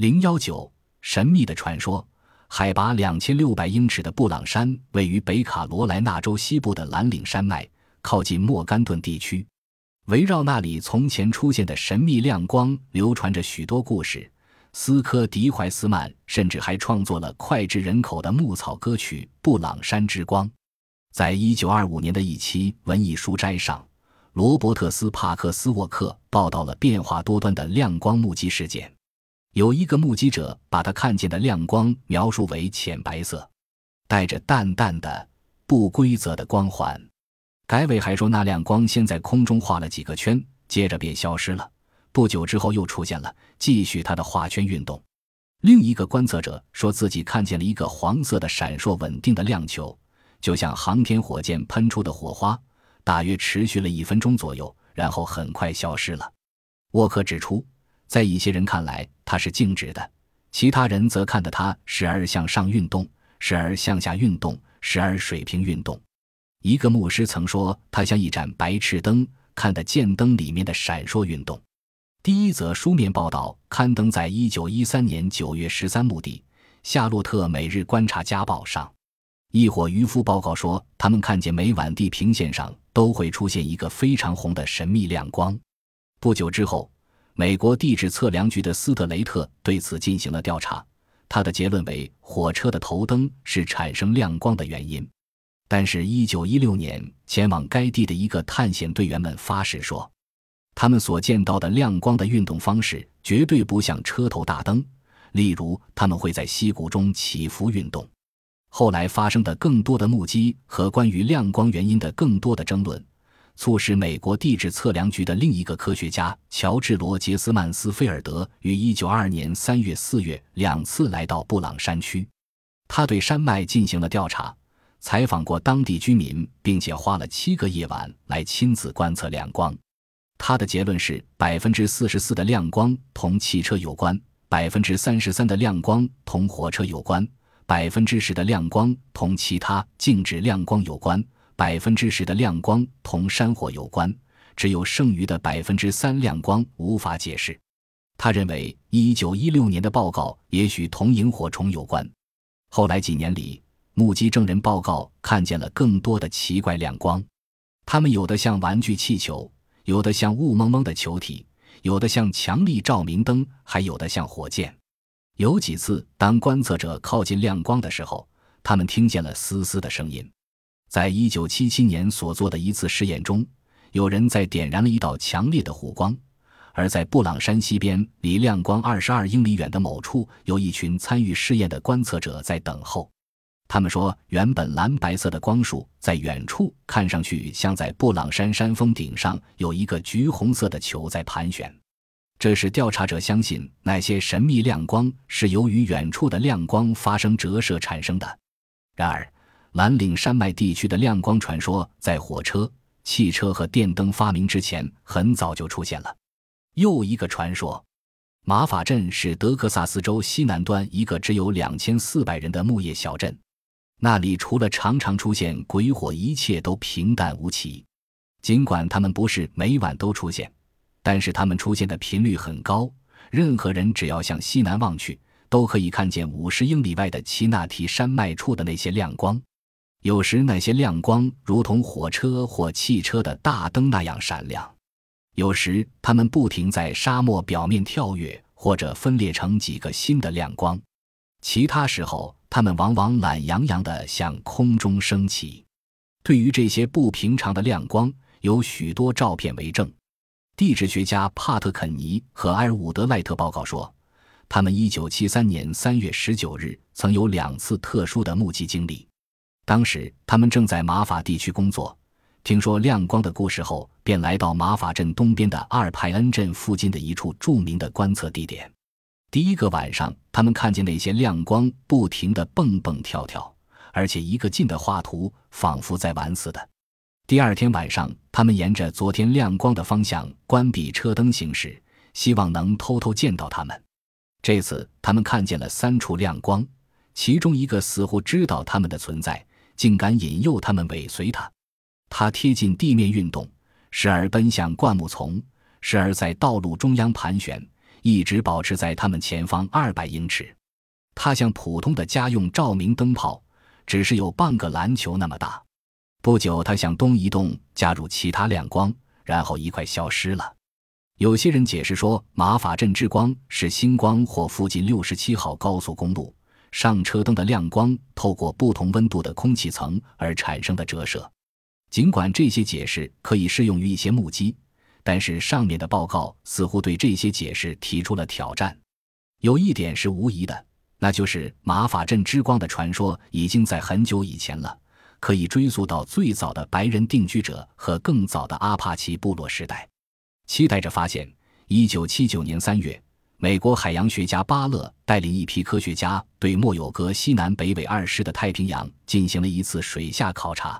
零幺九，神秘的传说。海拔两千六百英尺的布朗山位于北卡罗来纳州西部的蓝岭山脉，靠近莫干顿地区。围绕那里从前出现的神秘亮光，流传着许多故事。斯科迪怀斯曼甚至还创作了脍炙人口的牧草歌曲《布朗山之光》。在一九二五年的一期文艺书斋上，罗伯特斯帕克斯沃克报道了变化多端的亮光目击事件。有一个目击者把他看见的亮光描述为浅白色，带着淡淡的不规则的光环。改委还说，那亮光先在空中画了几个圈，接着便消失了。不久之后又出现了，继续它的画圈运动。另一个观测者说自己看见了一个黄色的闪烁稳定的亮球，就像航天火箭喷出的火花，大约持续了一分钟左右，然后很快消失了。沃克指出。在一些人看来，它是静止的；其他人则看得它时而向上运动，时而向下运动，时而水平运动。一个牧师曾说，它像一盏白炽灯，看得见灯里面的闪烁运动。第一则书面报道刊登在一九一三年九月十三日的《夏洛特每日观察家报》上。一伙渔夫报告说，他们看见每晚地平线上都会出现一个非常红的神秘亮光。不久之后。美国地质测量局的斯特雷特对此进行了调查，他的结论为火车的头灯是产生亮光的原因。但是，1916年前往该地的一个探险队员们发誓说，他们所见到的亮光的运动方式绝对不像车头大灯，例如他们会在溪谷中起伏运动。后来发生的更多的目击和关于亮光原因的更多的争论。促使美国地质测量局的另一个科学家乔治·罗杰斯曼斯菲尔德于1922年3月、4月两次来到布朗山区，他对山脉进行了调查，采访过当地居民，并且花了七个夜晚来亲自观测亮光。他的结论是：百分之四十四的亮光同汽车有关，百分之三十三的亮光同火车有关，百分之十的亮光同其他静止亮光有关。百分之十的亮光同山火有关，只有剩余的百分之三亮光无法解释。他认为，一九一六年的报告也许同萤火虫有关。后来几年里，目击证人报告看见了更多的奇怪亮光，它们有的像玩具气球，有的像雾蒙蒙的球体，有的像强力照明灯，还有的像火箭。有几次，当观测者靠近亮光的时候，他们听见了嘶嘶的声音。在一九七七年所做的一次实验中，有人在点燃了一道强烈的火光，而在布朗山西边离亮光二十二英里远的某处，有一群参与试验的观测者在等候。他们说，原本蓝白色的光束在远处看上去像在布朗山山峰顶上有一个橘红色的球在盘旋，这使调查者相信那些神秘亮光是由于远处的亮光发生折射产生的。然而。蓝岭山脉地区的亮光传说，在火车、汽车和电灯发明之前很早就出现了。又一个传说：马法镇是德克萨斯州西南端一个只有两千四百人的牧业小镇，那里除了常常出现鬼火，一切都平淡无奇。尽管他们不是每晚都出现，但是他们出现的频率很高。任何人只要向西南望去，都可以看见五十英里外的奇纳提山脉处的那些亮光。有时那些亮光如同火车或汽车的大灯那样闪亮，有时它们不停在沙漠表面跳跃，或者分裂成几个新的亮光。其他时候，它们往往懒洋洋地向空中升起。对于这些不平常的亮光，有许多照片为证。地质学家帕特肯尼和埃尔伍德赖特报告说，他们1973年3月19日曾有两次特殊的目击经历。当时他们正在马法地区工作，听说亮光的故事后，便来到马法镇东边的阿尔派恩镇附近的一处著名的观测地点。第一个晚上，他们看见那些亮光不停地蹦蹦跳跳，而且一个劲地画图，仿佛在玩似的。第二天晚上，他们沿着昨天亮光的方向关闭车灯行驶，希望能偷偷见到他们。这次，他们看见了三处亮光，其中一个似乎知道他们的存在。竟敢引诱他们尾随他，他贴近地面运动，时而奔向灌木丛，时而在道路中央盘旋，一直保持在他们前方二百英尺。它像普通的家用照明灯泡，只是有半个篮球那么大。不久，它向东移动，加入其他亮光，然后一块消失了。有些人解释说，马法镇之光是星光或附近六十七号高速公路上车灯的亮光透过不同温度的空气层而产生的折射。尽管这些解释可以适用于一些目击，但是上面的报告似乎对这些解释提出了挑战。有一点是无疑的，那就是马法阵之光的传说已经在很久以前了，可以追溯到最早的白人定居者和更早的阿帕奇部落时代。期待着发现。一九七九年三月，美国海洋学家巴勒带领一批科学家对莫有格西南北纬二十的太平洋进行了一次水下考察。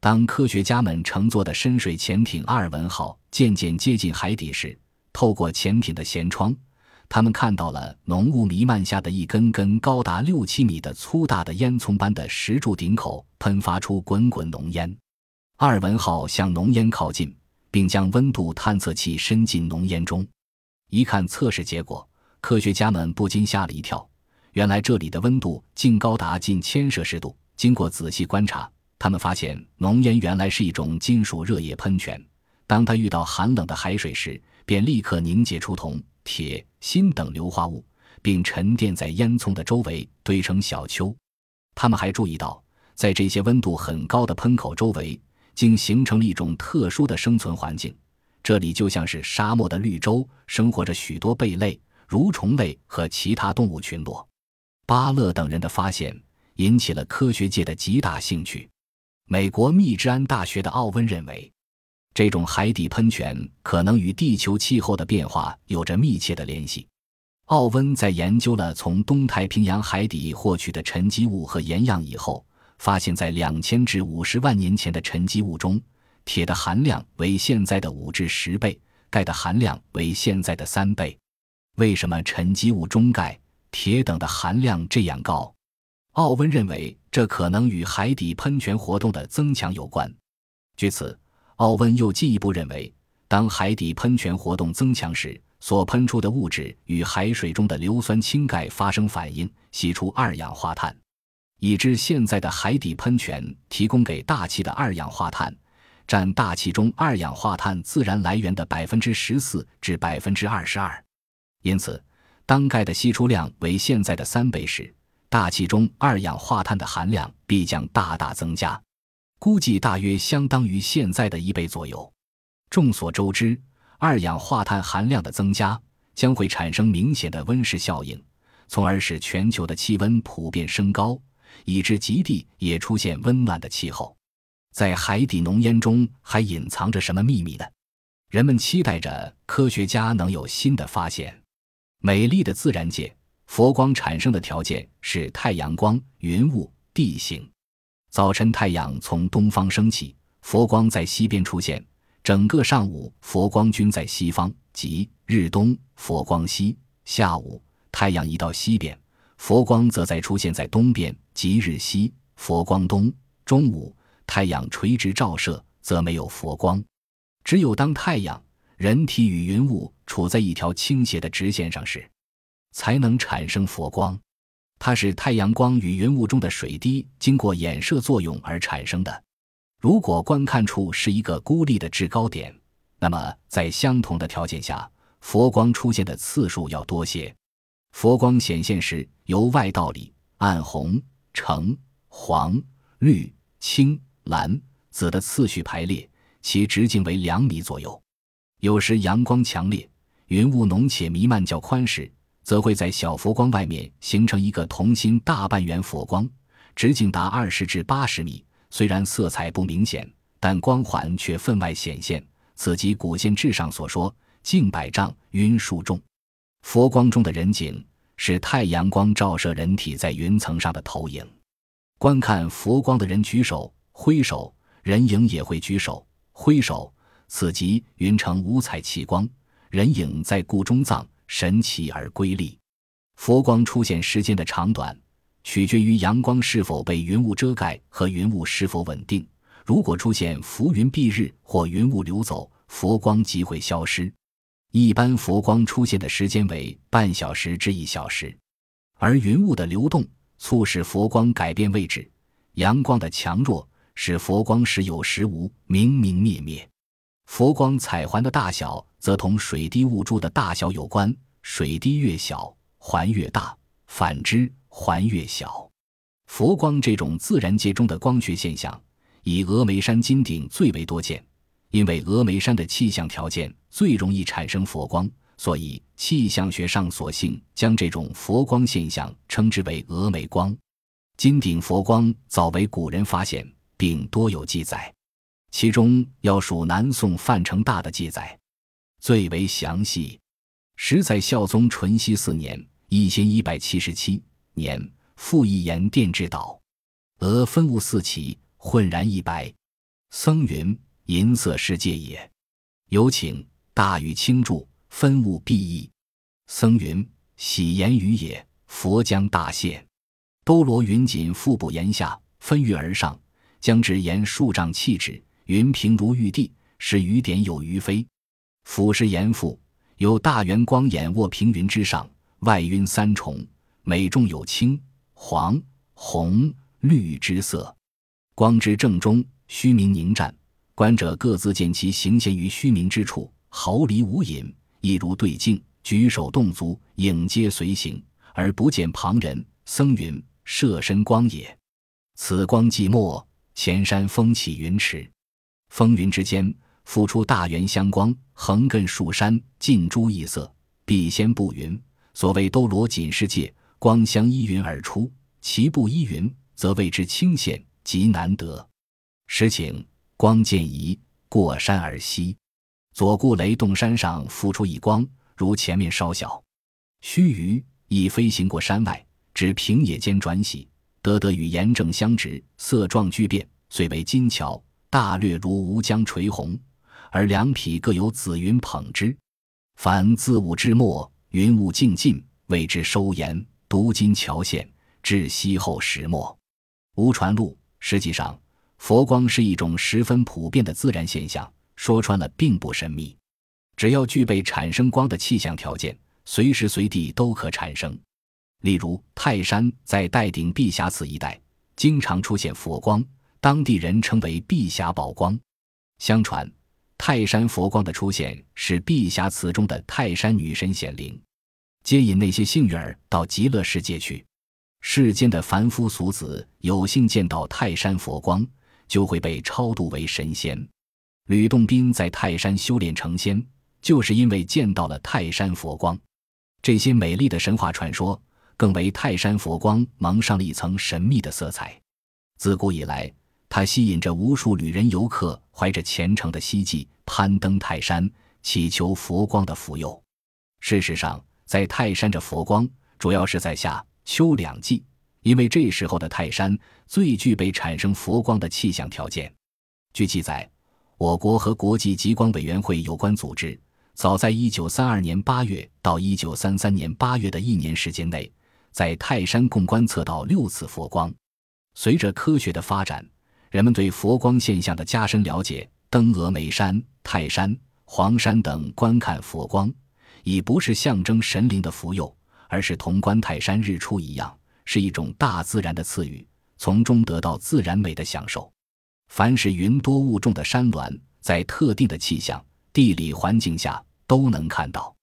当科学家们乘坐的深水潜艇阿尔文号渐渐接近海底时，透过潜艇的舷窗，他们看到了浓雾弥漫下的一根根高达六七米的粗大的烟囱般的石柱顶口喷发出滚滚浓烟。阿尔文号向浓烟靠近。并将温度探测器伸进浓烟中，一看测试结果，科学家们不禁吓了一跳。原来这里的温度竟高达近千摄氏度。经过仔细观察，他们发现浓烟原来是一种金属热液喷泉。当它遇到寒冷的海水时，便立刻凝结出铜、铁、锌等硫化物，并沉淀在烟囱的周围，堆成小丘。他们还注意到，在这些温度很高的喷口周围。竟形成了一种特殊的生存环境，这里就像是沙漠的绿洲，生活着许多贝类、蠕虫类和其他动物群落。巴勒等人的发现引起了科学界的极大兴趣。美国密治安大学的奥温认为，这种海底喷泉可能与地球气候的变化有着密切的联系。奥温在研究了从东太平洋海底获取的沉积物和盐样以后。发现，在两千至五十万年前的沉积物中，铁的含量为现在的五至十倍，钙的含量为现在的三倍。为什么沉积物中钙、铁等的含量这样高？奥温认为，这可能与海底喷泉活动的增强有关。据此，奥温又进一步认为，当海底喷泉活动增强时，所喷出的物质与海水中的硫酸氢钙发生反应，析出二氧化碳。已知现在的海底喷泉提供给大气的二氧化碳，占大气中二氧化碳自然来源的百分之十四至百分之二十二。因此，当钙的析出量为现在的三倍时，大气中二氧化碳的含量必将大大增加，估计大约相当于现在的一倍左右。众所周知，二氧化碳含量的增加将会产生明显的温室效应，从而使全球的气温普遍升高。以致极地也出现温暖的气候，在海底浓烟中还隐藏着什么秘密呢？人们期待着科学家能有新的发现。美丽的自然界，佛光产生的条件是太阳光、云雾、地形。早晨太阳从东方升起，佛光在西边出现，整个上午佛光均在西方，即日东，佛光西；下午太阳移到西边。佛光则在出现在东边，即日西；佛光东。中午太阳垂直照射，则没有佛光。只有当太阳、人体与云雾处在一条倾斜的直线上时，才能产生佛光。它是太阳光与云雾中的水滴经过衍射作用而产生的。如果观看处是一个孤立的制高点，那么在相同的条件下，佛光出现的次数要多些。佛光显现时，由外到里，暗红、橙、黄、绿、青、蓝、紫的次序排列，其直径为两米左右。有时阳光强烈，云雾浓且弥漫较宽时，则会在小佛光外面形成一个同心大半圆佛光，直径达二十至八十米。虽然色彩不明显，但光环却分外显现。此即古宪志上所说“近百丈，云数众”。佛光中的人景是太阳光照射人体在云层上的投影。观看佛光的人举手挥手，人影也会举手挥手，此即云成五彩奇光，人影在故中藏，神奇而瑰丽。佛光出现时间的长短，取决于阳光是否被云雾遮盖和云雾是否稳定。如果出现浮云蔽日或云雾流走，佛光即会消失。一般佛光出现的时间为半小时至一小时，而云雾的流动促使佛光改变位置，阳光的强弱使佛光时有时无，明明灭灭。佛光彩环的大小则同水滴雾珠的大小有关，水滴越小，环越大；反之，环越小。佛光这种自然界中的光学现象，以峨眉山金顶最为多见。因为峨眉山的气象条件最容易产生佛光，所以气象学上索性将这种佛光现象称之为峨眉光。金顶佛光早为古人发现，并多有记载，其中要数南宋范成大的记载最为详细。时在孝宗淳熙四年（一千一百七十七年）。复一言殿之岛，俄分物四起，浑然一白。僧云：银色世界也。有请大禹清注：分物必异。僧云：喜言语也。佛将大现，兜罗云锦腹部檐下，分郁而上，将直言数丈气质，云平如玉帝，是雨点有余飞。俯视檐腹，有大圆光眼卧平云之上，外晕三重，每重有青。黄、红、绿之色，光之正中，虚明凝湛。观者各自见其行现于虚明之处，毫厘无隐，亦如对镜。举手动足，影皆随行，而不见旁人。僧云：摄身光也。此光寂寞，前山风起云池，风云之间，复出大圆香光，横亘数山，尽诸异色，必先布云。所谓兜罗锦世界。光相依云而出，其不依云，则谓之清显，极难得。时请光渐移，过山而西。左顾雷洞山上浮出一光，如前面稍小。须臾，已飞行过山外，至平野间转徙，得得与岩正相直，色状巨变，虽为金桥。大略如吴江垂虹，而两匹各有紫云捧之。凡自午至末，云雾静尽，谓之收颜。读金桥线至西后石末，无传录。实际上，佛光是一种十分普遍的自然现象，说穿了并不神秘。只要具备产生光的气象条件，随时随地都可产生。例如，泰山在岱顶碧霞祠一带经常出现佛光，当地人称为碧霞宝光。相传，泰山佛光的出现是碧霞祠中的泰山女神显灵。接引那些幸运儿到极乐世界去。世间的凡夫俗子有幸见到泰山佛光，就会被超度为神仙。吕洞宾在泰山修炼成仙，就是因为见到了泰山佛光。这些美丽的神话传说，更为泰山佛光蒙上了一层神秘的色彩。自古以来，它吸引着无数旅人游客，怀着虔诚的希冀，攀登泰山，祈求佛光的福佑。事实上，在泰山这佛光，主要是在夏秋两季，因为这时候的泰山最具备产生佛光的气象条件。据记载，我国和国际极光委员会有关组织，早在1932年8月到1933年8月的一年时间内，在泰山共观测到六次佛光。随着科学的发展，人们对佛光现象的加深了解，登峨眉山、泰山、黄山等观看佛光。已不是象征神灵的福佑，而是同观泰山日出一样，是一种大自然的赐予，从中得到自然美的享受。凡是云多雾重的山峦，在特定的气象、地理环境下都能看到。